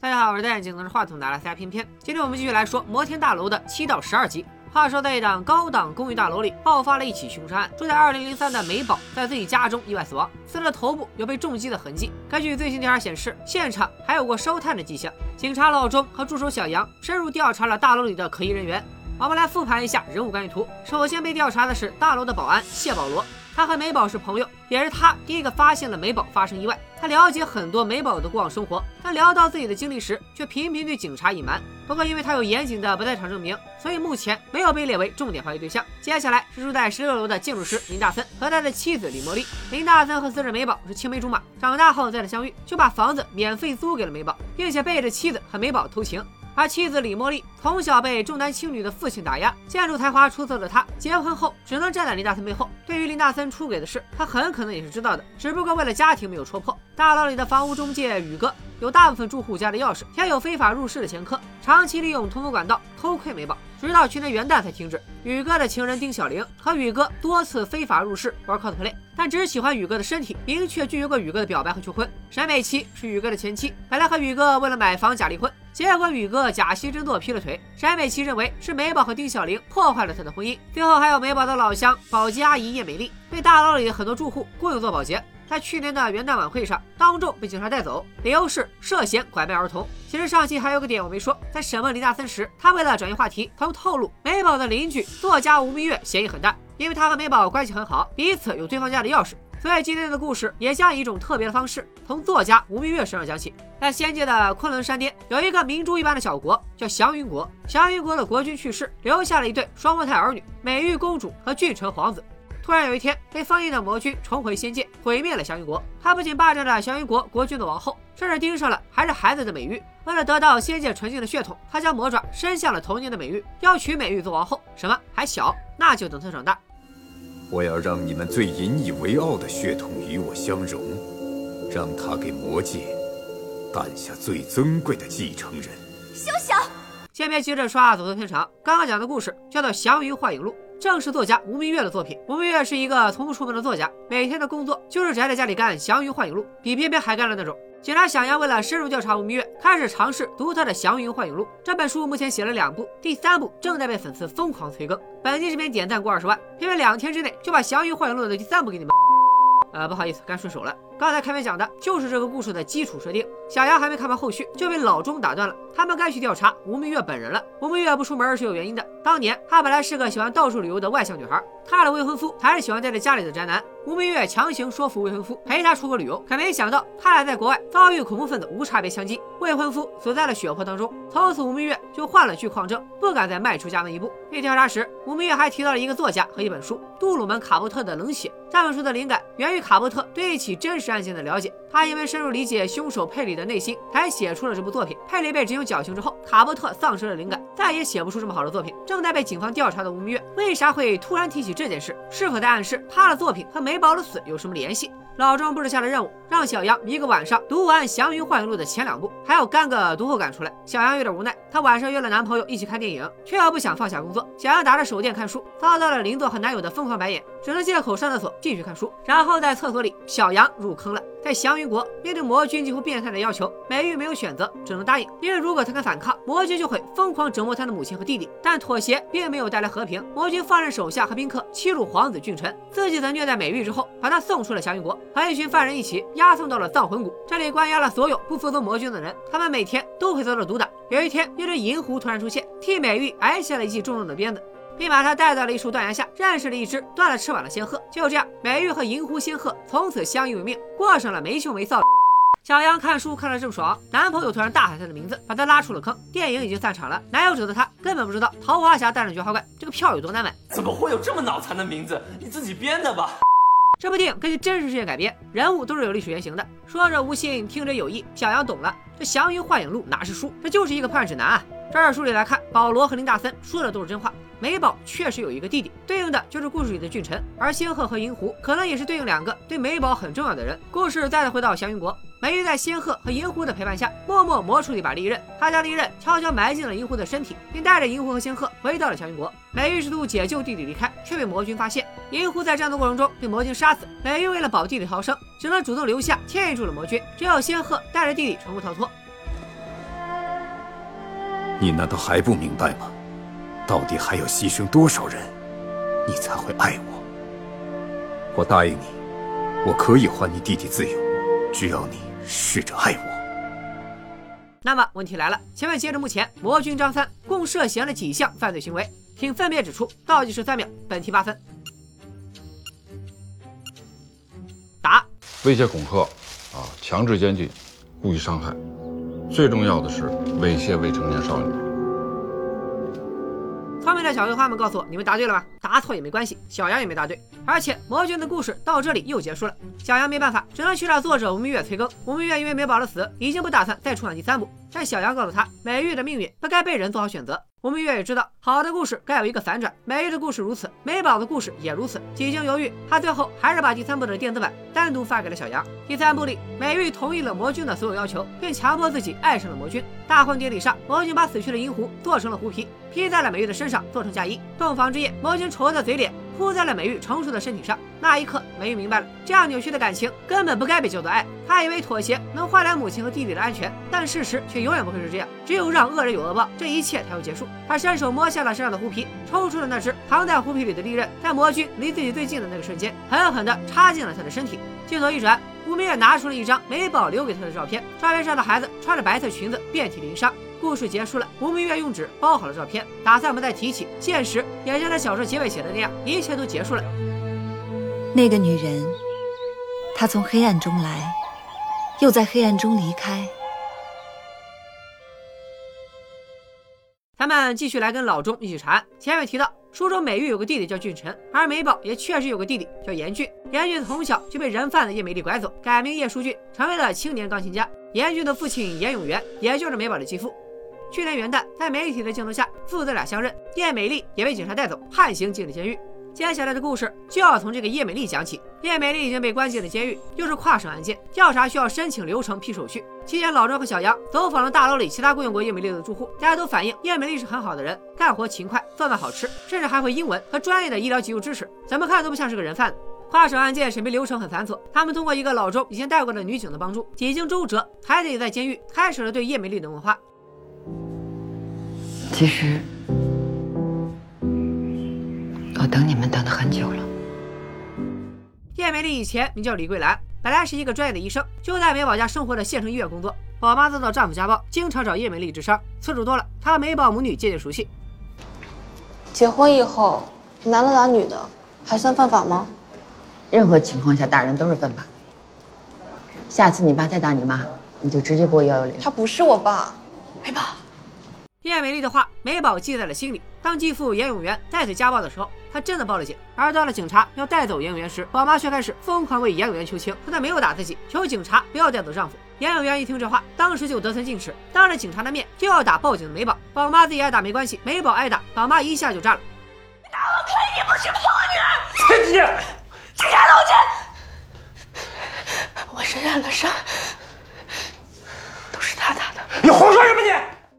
大家好，我是戴眼镜拿着话筒的阿拉斯加。今天我们继续来说摩天大楼的七到十二集。话说，在一档高档公寓大楼里爆发了一起凶杀案。住在二零零三的美宝在自己家中意外死亡，死者头部有被重击的痕迹。根据最新调查显示，现场还有过烧炭的迹象。警察老钟和助手小杨深入调查了大楼里的可疑人员。我们来复盘一下人物关系图。首先被调查的是大楼的保安谢保罗。他和美宝是朋友，也是他第一个发现了美宝发生意外。他了解很多美宝的过往生活，但聊到自己的经历时，却频频对警察隐瞒。不过，因为他有严谨的不在场证明，所以目前没有被列为重点怀疑对象。接下来是住在十六楼的建筑师林大森和他的妻子李茉莉。林大森和死者美宝是青梅竹马，长大后再次相遇，就把房子免费租给了美宝，并且背着妻子和美宝偷情。而妻子李茉莉从小被重男轻女的父亲打压，建筑才华出色的她，结婚后只能站在林大森背后。对于林大森出轨的事，她很可能也是知道的，只不过为了家庭没有戳破。大道理的房屋中介宇哥有大部分住户家的钥匙，且有非法入室的前科，长期利用通风管道偷窥美宝，直到去年元旦才停止。宇哥的情人丁小玲和宇哥多次非法入室玩 cosplay，但只喜欢宇哥的身体，明确拒绝过宇哥的表白和求婚。沈美琪是宇哥的前妻，本来和宇哥为了买房假离婚。结果宇哥假戏真做劈了腿，沈美琪认为是美宝和丁小玲破坏了他的婚姻。最后还有美宝的老乡保洁阿姨叶美丽，被大楼里的很多住户雇佣做保洁，在去年的元旦晚会上当众被警察带走，理由是涉嫌拐卖儿童。其实上期还有个点我没说，在审问林大森时，他为了转移话题，曾透露美宝的邻居作家吴明月嫌疑很大，因为他和美宝关系很好，彼此有对方家的钥匙。所以今天的故事也将以一种特别的方式，从作家吴明月身上讲起。在仙界的昆仑山巅，有一个明珠一般的小国，叫祥云国。祥云国的国君去世，留下了一对双胞胎儿女，美玉公主和俊臣皇子。突然有一天，被封印的魔君重回仙界，毁灭了祥云国。他不仅霸占了祥云国国君的王后，甚至盯上了还是孩子的美玉。为了得到仙界纯净的血统，他将魔爪伸向了童年的美玉，要娶美玉做王后。什么？还小？那就等他长大。我要让你们最引以为傲的血统与我相融，让他给魔界诞下最尊贵的继承人。休想！先别急着刷走错片场，刚刚讲的故事叫做《祥云幻影录》，正是作家吴明月的作品。吴明月是一个从不出门的作家，每天的工作就是宅在家里干《祥云幻影录》，比偏偏还干的那种。警察小杨为了深入调查吴明月，开始尝试读他的《祥云幻影录》。这本书目前写了两部，第三部正在被粉丝疯狂催更。本期视频点赞过二十万，偏偏两天之内就把《祥云幻影录》的第三部给你们。呃，不好意思，干顺手了。刚才开篇讲的就是这个故事的基础设定。小杨还没看完后续，就被老钟打断了。他们该去调查吴明月本人了。吴明月不出门是有原因的。当年她本来是个喜欢到处旅游的外向女孩，她的未婚夫还是喜欢待在家里的宅男。吴明月强行说服未婚夫陪她出国旅游，可没想到他俩在国外遭遇恐怖分子无差别枪击，未婚夫死在了血泊当中。从此吴明月就患了巨矿症，不敢再迈出家门一步。被调查时，吴明月还提到了一个作家和一本书《杜鲁门·卡波特的冷血》。这本书的灵感源于卡波特对一起真实案件的了解。他因为深入理解凶手佩里的内心，才写出了这部作品。佩里被执行绞刑之后，卡波特丧失了灵感，再也写不出这么好的作品。正在被警方调查的吴明月，为啥会突然提起这件事？是否在暗示他的作品和美宝的死有什么联系？老庄布置下了任务，让小杨一个晚上读完《祥云幻影录》的前两部，还要干个读后感出来。小杨有点无奈，她晚上约了男朋友一起看电影，却又不想放下工作。小杨打着手电看书，遭到了邻座和男友的疯狂白眼，只能借口上厕所继续看书。然后在厕所里，小杨入坑了。在祥云国，面对魔君几乎变态的要求，美玉没有选择，只能答应。因为如果她敢反抗，魔君就会疯狂折磨她的母亲和弟弟。但妥协并没有带来和平，魔君放任手下和宾客欺辱皇子俊臣，自己则虐待美玉之后，把她送出了祥云国，和一群犯人一起押送到了葬魂谷。这里关押了所有不服从魔君的人，他们每天都会遭到毒打。有一天，一只银狐突然出现，替美玉挨下了一记重重的鞭子。并把他带到了一处断崖下，认识了一只断了翅膀的仙鹤。就这样，美玉和银狐仙鹤从此相依为命，过上了没羞没臊。小杨看书看得正爽，男朋友突然大喊他的名字，把他拉出了坑。电影已经散场了，男友者的他根本不知道《桃花侠大战菊花怪》这个票有多难买。怎么会有这么脑残的名字？你自己编的吧？这部电影根据真实事件改编，人物都是有历史原型的。说者无心，听者有意。小杨懂了，这《祥云幻影录》哪是书，这就是一个破案指南啊！这儿书里来看，保罗和林大森说的都是真话。美宝确实有一个弟弟，对应的就是故事里的俊臣，而仙鹤和银狐可能也是对应两个对美宝很重要的人。故事再次回到祥云国，美玉在仙鹤和银狐的陪伴下，默默磨出了一把利刃。她将利刃悄悄埋进了银狐的身体，并带着银狐和仙鹤回到了祥云国。美玉试图解救弟弟离开，却被魔君发现。银狐在战斗过程中被魔君杀死，美玉为了保弟弟逃生，只能主动留下牵引住了魔君。只有仙鹤带着弟弟成功逃脱。你难道还不明白吗？到底还要牺牲多少人，你才会爱我？我答应你，我可以还你弟弟自由，只要你试着爱我。那么问题来了，前面截至目前，魔君张三共涉嫌了几项犯罪行为？请分别指出。倒计时三秒，本题八分。答：威胁恐吓，啊，强制监禁，故意伤害，最重要的是猥亵未成年少女。聪明的小葵花们告诉我，你们答对了吧？答错也没关系，小杨也没答对。而且魔君的故事到这里又结束了，小杨没办法，只能去找作者吴明月催更。吴明月因为美宝的死，已经不打算再出场第三部，但小杨告诉他，美玉的命运不该被人做好选择。我们越也知道，好的故事该有一个反转。美玉的故事如此，美宝的故事也如此。几经犹豫，他最后还是把第三部的电子版单独发给了小杨。第三部里，美玉同意了魔君的所有要求，并强迫自己爱上了魔君。大婚典礼上，魔君把死去的银狐做成了狐皮，披在了美玉的身上，做成嫁衣。洞房之夜，魔君丑恶的嘴脸扑在了美玉成熟的身体上。那一刻，美玉明白了，这样扭曲的感情根本不该被叫做爱。她以为妥协能换来母亲和弟弟的安全，但事实却永远不会是这样。只有让恶人有恶报，这一切才会结束。她伸手摸下了身上的狐皮，抽出了那只藏在狐皮里的利刃，在魔君离自己最近的那个瞬间，狠狠地插进了他的身体。镜头一转，吴明月拿出了一张美宝留给他的照片，照片上的孩子穿着白色裙子，遍体鳞伤。故事结束了，吴明月用纸包好了照片，打算不再提起。现实也像他小说结尾写的那样，一切都结束了。那个女人，她从黑暗中来，又在黑暗中离开。咱们继续来跟老钟一起查案。前面提到，书中美玉有个弟弟叫俊臣，而美宝也确实有个弟弟叫严俊。严俊从小就被人贩子叶美丽拐走，改名叶淑俊，成为了青年钢琴家。严俊的父亲严永元，也就是美宝的继父。去年元旦，在媒体的镜头下，父子俩相认，叶美丽也被警察带走，判刑进了监狱。接下来的故事就要从这个叶美丽讲起。叶美丽已经被关进了监狱，又是跨省案件，调查需要申请流程批手续。期间，老庄和小杨走访了大楼里其他雇佣过叶美丽的住户，大家都反映叶美丽是很好的人，干活勤快，做饭好吃，甚至还会英文和专业的医疗急救知识，怎么看都不像是个人贩子。跨省案件审批流程很繁琐，他们通过一个老周以前带过的女警的帮助，几经周折，还得在监狱开始了对叶美丽的问话。其实。我等你们等了很久了。叶美丽以前名叫李桂兰，本来是一个专业的医生，就在美宝家生活的县城医院工作。宝妈遭到丈夫家暴，经常找叶美丽治伤，次数多了，她和美宝母女渐渐熟悉。结婚以后，男的打女的，还算犯法吗？任何情况下打人都是犯法。下次你爸再打你妈，你就直接拨幺幺零。他不是我爸，美宝。叶美丽的话，美宝记在了心里。当继父严永元再次家暴的时候，她真的报了警。而到了警察要带走严永元时，宝妈却开始疯狂为严永元求情，说她没有打自己，求警察不要带走丈夫。严永元一听这话，当时就得寸进尺，当着警察的面就要打报警的美宝。宝妈自己挨打没关系，美宝挨打，宝妈一下就炸了。你打我亏你不是我女人！姐，警察同志。我身上的伤都是他打的。你胡说什么你？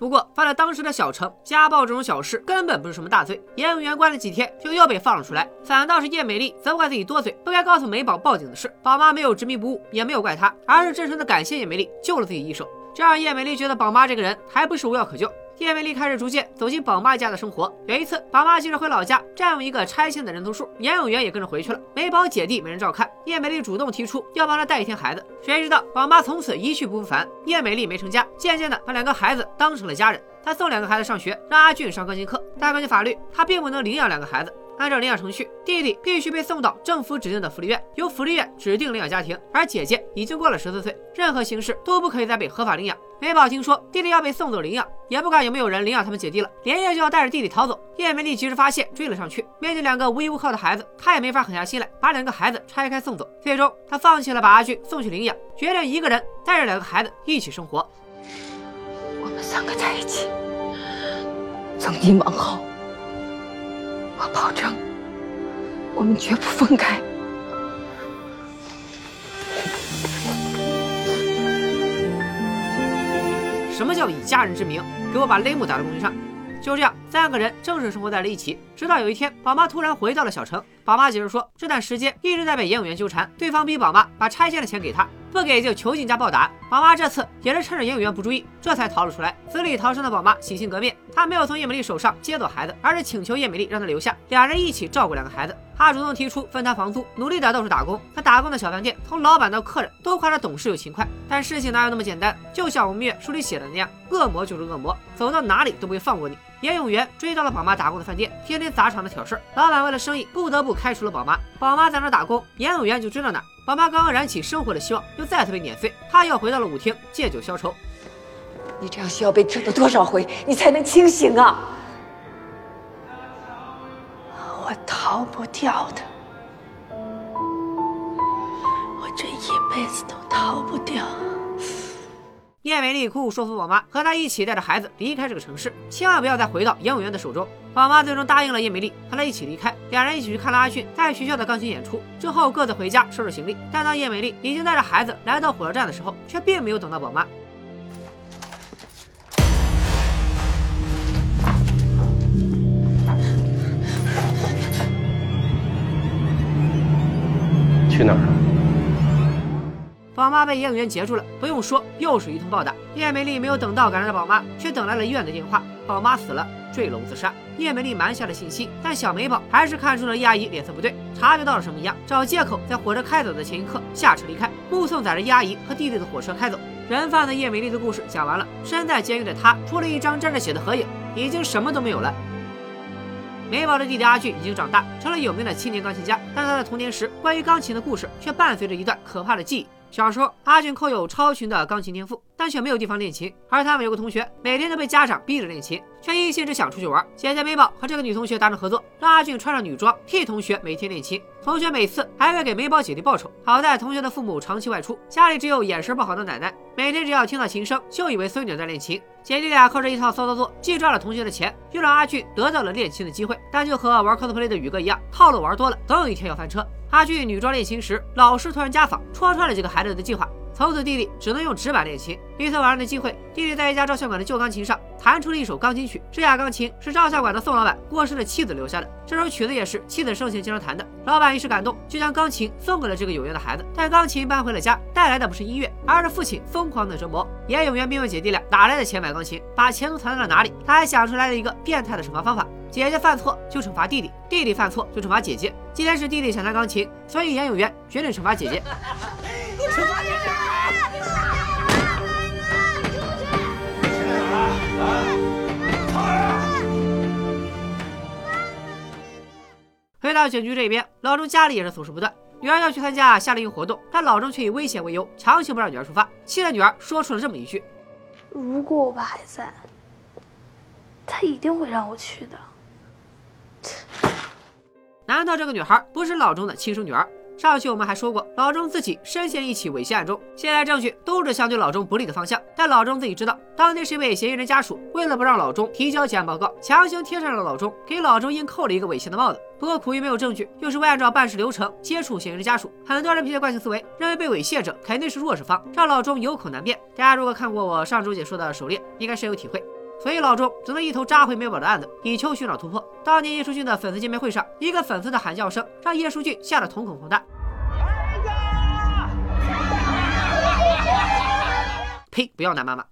不过，放在当时的小城，家暴这种小事根本不是什么大罪。严永元关了几天，就又被放了出来。反倒是叶美丽责怪自己多嘴，不该告诉美宝报警的事。宝妈没有执迷不悟，也没有怪她，而是真诚的感谢叶美丽救了自己一手。这让叶美丽觉得宝妈这个人还不是无药可救。叶美丽开始逐渐走进宝妈家的生活。有一次，宝妈急着回老家占用一个拆迁的人头数，严永元也跟着回去了。美宝姐弟没人照看，叶美丽主动提出要帮她带一天孩子。谁知道宝妈从此一去不复返，叶美丽没成家，渐渐的把两个孩子当成了家人。她送两个孩子上学，让阿俊上钢琴课，但根据法律，她并不能领养两个孩子。按照领养程序，弟弟必须被送到政府指定的福利院，由福利院指定领养家庭。而姐姐已经过了十四岁，任何形式都不可以再被合法领养。美宝听说弟弟要被送走领养，也不管有没有人领养他们姐弟了，连夜就要带着弟弟逃走。叶美丽及时发现，追了上去。面对两个无依无靠的孩子，她也没法狠下心来把两个孩子拆开送走。最终，她放弃了把阿俊送去领养，决定一个人带着两个孩子一起生活。我们三个在一起，从今往后，我保证。我们绝不分开。什么叫以家人之名给我把雷姆打到公屏上？就这样，三个人正式生活在了一起。直到有一天，宝妈突然回到了小城，宝。妈解释说，这段时间一直在被严永元纠缠，对方逼宝妈把拆迁的钱给他。不给就囚禁加暴打，宝妈这次也是趁着严永元不注意，这才逃了出来。死里逃生的宝妈洗心革面，她没有从叶美丽手上接走孩子，而是请求叶美丽让她留下，两人一起照顾两个孩子。她主动提出分摊房租，努力的到处打工。她打工的小饭店，从老板到客人都夸她懂事又勤快。但事情哪有那么简单？就像我们月书里写的那样，恶魔就是恶魔，走到哪里都不会放过你。严永元追到了宝妈打工的饭店，天天砸场子挑事老板为了生意不得不开除了宝妈。宝妈在那打工，严永元就追到哪。宝妈刚刚燃起生活的希望，又再次被碾碎。她又回到了舞厅，借酒消愁。你这样需要被折磨多少回，你才能清醒啊？我逃不掉的，我这一辈子都逃不掉。叶美丽苦苦说服宝妈和她一起带着孩子离开这个城市，千万不要再回到严永元的手中。宝妈最终答应了叶美丽，和她一起离开。两人一起去看了阿俊在学校的钢琴演出，之后各自回家收拾行李。但当叶美丽已经带着孩子来到火车站的时候，却并没有等到宝妈。去哪儿？宝妈被严永元截住了，不用说，又是一通暴打。叶美丽没有等到赶来的宝妈，却等来了医院的电话，宝妈死了，坠楼自杀。叶美丽瞒下了信息，但小美宝还是看出了叶阿姨脸色不对，察觉到了什么一样，找借口在火车开走的前一刻下车离开，目送载着叶阿姨和弟弟的火车开走。人贩子叶美丽的故事讲完了，身在监狱的她，除了一张沾着血的合影，已经什么都没有了。美宝的弟弟阿俊已经长大，成了有名的青年钢琴家，但他在童年时关于钢琴的故事却伴随着一段可怕的记忆。小时候，阿俊空有超群的钢琴天赋，但却没有地方练琴。而他们有个同学，每天都被家长逼着练琴，却一心只想出去玩。姐姐美宝和这个女同学达成合作，让阿俊穿上女装替同学每天练琴。同学每次还会给美宝姐弟报酬。好在同学的父母长期外出，家里只有眼神不好的奶奶，每天只要听到琴声，就以为孙女在练琴。姐弟俩靠着一套骚操作，既赚了同学的钱，又让阿俊得到了练琴的机会。但就和玩 cosplay 的宇哥一样，套路玩多了，总有一天要翻车。阿俊女装练琴时，老师突然家访，戳穿了几个孩子的计划。从此，弟弟只能用纸板练琴。一次晚上的机会，弟弟在一家照相馆的旧钢琴上弹出了一首钢琴曲。这架钢琴是照相馆的宋老板过世的妻子留下的，这首曲子也是妻子生前经常弹的。老板一时感动，就将钢琴送给了这个有缘的孩子。但钢琴搬回了家，带来的不是音乐，而是父亲疯狂的折磨。严永元并问姐弟俩哪来的钱买钢琴，把钱都藏在了哪里。他还想出来了一个变态的惩罚方法：姐姐犯错就惩罚弟弟，弟弟犯错就惩罚姐姐。今天是弟弟想弹钢琴，所以严永元决定惩罚姐姐。回到警局这边，老钟家里也是琐事不断。女儿要去参加夏令营活动，但老钟却以危险为由，强行不让女儿出发。气得女儿说出了这么一句：“如果我爸还在，他一定会让我去的。”难道这个女孩不是老钟的亲生女儿？上期我们还说过，老钟自己深陷一起猥亵案中，现在证据都指向对老钟不利的方向。但老钟自己知道，当天是一位嫌疑人家属为了不让老钟提交结案报告，强行贴上了老钟，给老钟硬扣了一个猥亵的帽子。不过苦于没有证据，又是未按照办事流程接触嫌疑人家属，很多人凭借惯性思维，认为被猥亵者肯定是弱势方，让老钟有口难辩。大家如果看过我上周解说的《狩猎》，应该深有体会。所以老钟只能一头扎回美宝的案子，以求寻找突破。当年叶舒俊的粉丝见面会上，一个粉丝的喊叫声让叶舒俊吓得瞳孔放大。呸！不要男妈妈。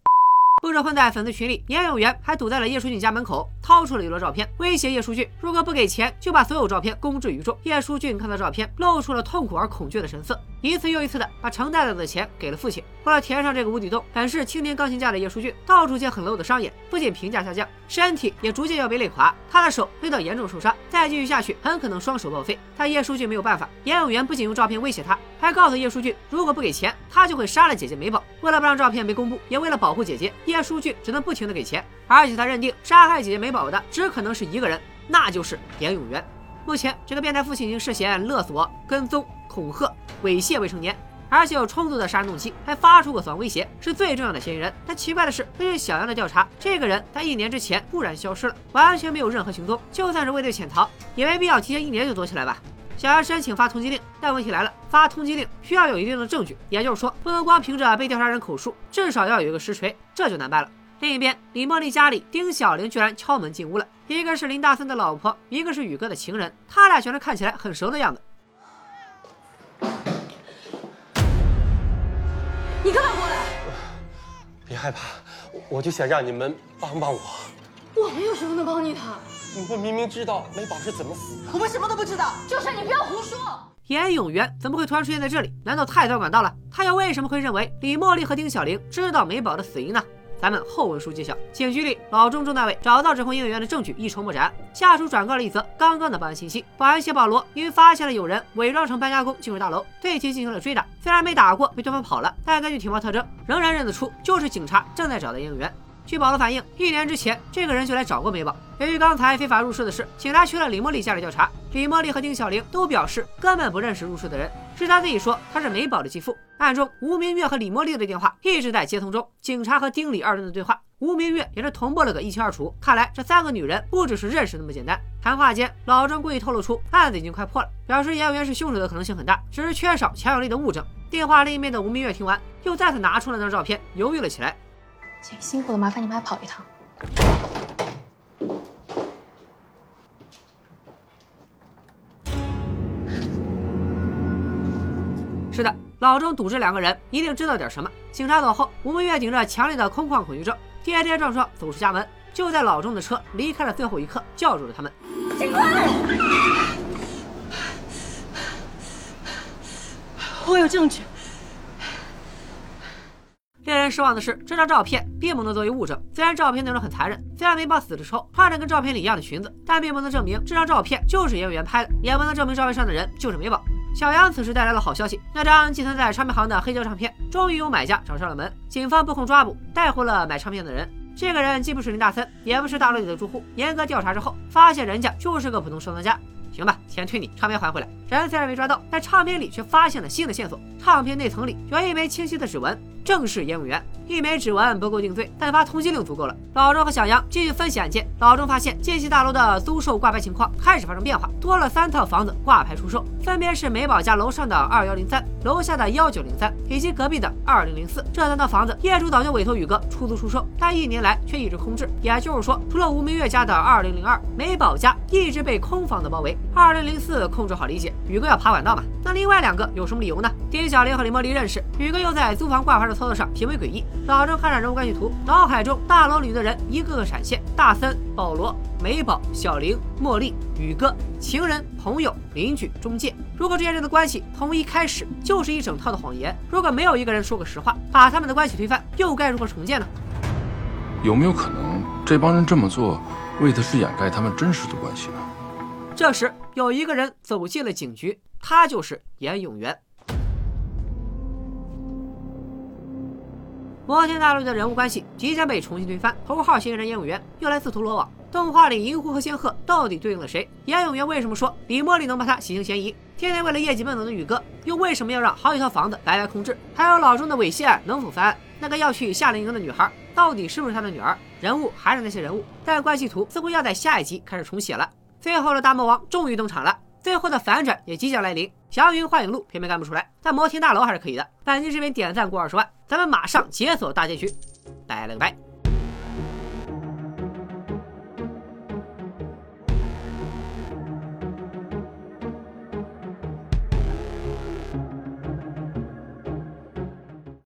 不止混在粉丝群里，严永元还堵在了叶淑俊家门口，掏出了一摞照片，威胁叶淑俊，如果不给钱，就把所有照片公之于众。叶淑俊看到照片，露出了痛苦而恐惧的神色，一次又一次的把盛袋子的钱给了父亲。为了填上这个无底洞，本是青年钢琴家的叶淑俊，到处接很 low 的商演，不仅评价下降，身体也逐渐要被累垮。他的手累到严重受伤，再继续下去，很可能双手报废。但叶淑俊没有办法，严永元不仅用照片威胁他，还告诉叶淑俊，如果不给钱，他就会杀了姐姐美宝。为了不让照片被公布，也为了保护姐姐。叶书俊只能不停的给钱，而且他认定杀害姐姐美宝的只可能是一个人，那就是严永元。目前，这个变态父亲已经涉嫌勒索、跟踪、恐吓、猥亵未成年，而且有充足的杀人动机，还发出过死亡威胁，是最重要的嫌疑人。但奇怪的是，根据小杨的调查，这个人在一年之前突然消失了，完全没有任何行踪。就算是畏罪潜逃，也没必要提前一年就躲起来吧？想要申请发通缉令，但问题来了，发通缉令需要有一定的证据，也就是说，不能光凭着被调查人口述，至少要有一个实锤，这就难办了。另一边，李茉莉家里，丁小玲居然敲门进屋了。一个是林大森的老婆，一个是宇哥的情人，他俩全是看起来很熟的样子。你干嘛过来？别害怕，我就想让你们帮帮我。我们有什么能帮你的？你们明明知道美宝是怎么死的，我们什么都不知道。就是你不要胡说。严永元怎么会突然出现在这里？难道太早管道了？他又为什么会认为李茉莉和丁小玲知道美宝的死因呢？咱们后文书揭晓。警局里，老钟钟大伟找到指控严永元的证据一筹莫展，下属转告了一则刚刚的报案信息：保安谢保罗因为发现了有人伪装成搬家工进入大楼，对其进行了追打。虽然没打过，被对方跑了，但根据体貌特征，仍然认得出就是警察正在找的严永元。据保罗反映，一年之前，这个人就来找过美宝。由于刚才非法入室的事，警察去了李茉莉家里调查。李茉莉和丁小玲都表示根本不认识入室的人，是他自己说他是美宝的继父。暗中，吴明月和李茉莉的电话一直在接通中。警察和丁李二人的对话，吴明月也是同步了个一清二楚。看来这三个女人不只是认识那么简单。谈话间，老郑故意透露出案子已经快破了，表示严永元是凶手的可能性很大，只是缺少强有力的物证。电话另一面的吴明月听完，又再次拿出了那张照片，犹豫了起来。姐辛苦了，麻烦你们还跑一趟。是的，老钟赌这两个人一定知道点什么。警察走后，吴明月顶着强烈的空旷恐惧症，跌跌撞撞走出家门。就在老钟的车离开的最后一刻，叫住了他们。警官，我有证据。失望的是，这张照片并不能作为物证。虽然照片内容很残忍，虽然美宝死的时候穿着跟照片里一样的裙子，但并不能证明这张照片就是演员拍的，也不能证明照片上的人就是美宝。小杨此时带来了好消息，那张寄存在唱片行的黑胶唱片终于有买家找上了门。警方布控抓捕，带回了买唱片的人。这个人既不是林大森，也不是大楼里的住户。严格调查之后，发现人家就是个普通收藏家。行吧，钱退你，唱片还回来。人虽然没抓到，但唱片里却发现了新的线索。唱片内层里有一枚清晰的指纹，正式业务员。一枚指纹不够定罪，但发通缉令足够了。老钟和小杨继续分析案件。老钟发现建西大楼的租售挂牌情况开始发生变化，多了三套房子挂牌出售，分别是美宝家楼上的二幺零三、楼下的幺九零三以及隔壁的二零零四。这三套房子业主早就委托宇哥出租出售，但一年来却一直空置。也就是说，除了吴明月家的二零零二，美宝家一直被空房子包围。二零零四控制好理解，宇哥要爬管道嘛？那另外两个有什么理由呢？丁小玲和李茉莉认识，宇哥又在租房挂牌的操作上行为诡异。老郑看着人物关系图，脑海中大楼里的人一个个闪现：大森、保罗、美宝、小玲、茉莉、宇哥、情人、朋友、邻居、中介。如果这些人的关系从一开始就是一整套的谎言，如果没有一个人说个实话，把他们的关系推翻，又该如何重建呢？有没有可能这帮人这么做，为的是掩盖他们真实的关系呢？这时，有一个人走进了警局，他就是严永元。摩天大楼的人物关系即将被重新推翻，头号嫌疑人严永元又来自投罗网。动画里银狐和仙鹤到底对应了谁？严永元为什么说李茉莉能帮他洗清嫌疑？天天为了业绩奔走的宇哥又为什么要让好几套房子白白空置？还有老钟的猥亵案能否翻案？那个要去夏令营的女孩到底是不是他的女儿？人物还是那些人物，但关系图似乎要在下一集开始重写了。最后的大魔王终于登场了。最后的反转也即将来临，祥云幻影录偏偏干不出来，但摩天大楼还是可以的。本期视频点赞过二十万，咱们马上解锁大结局，拜了个拜。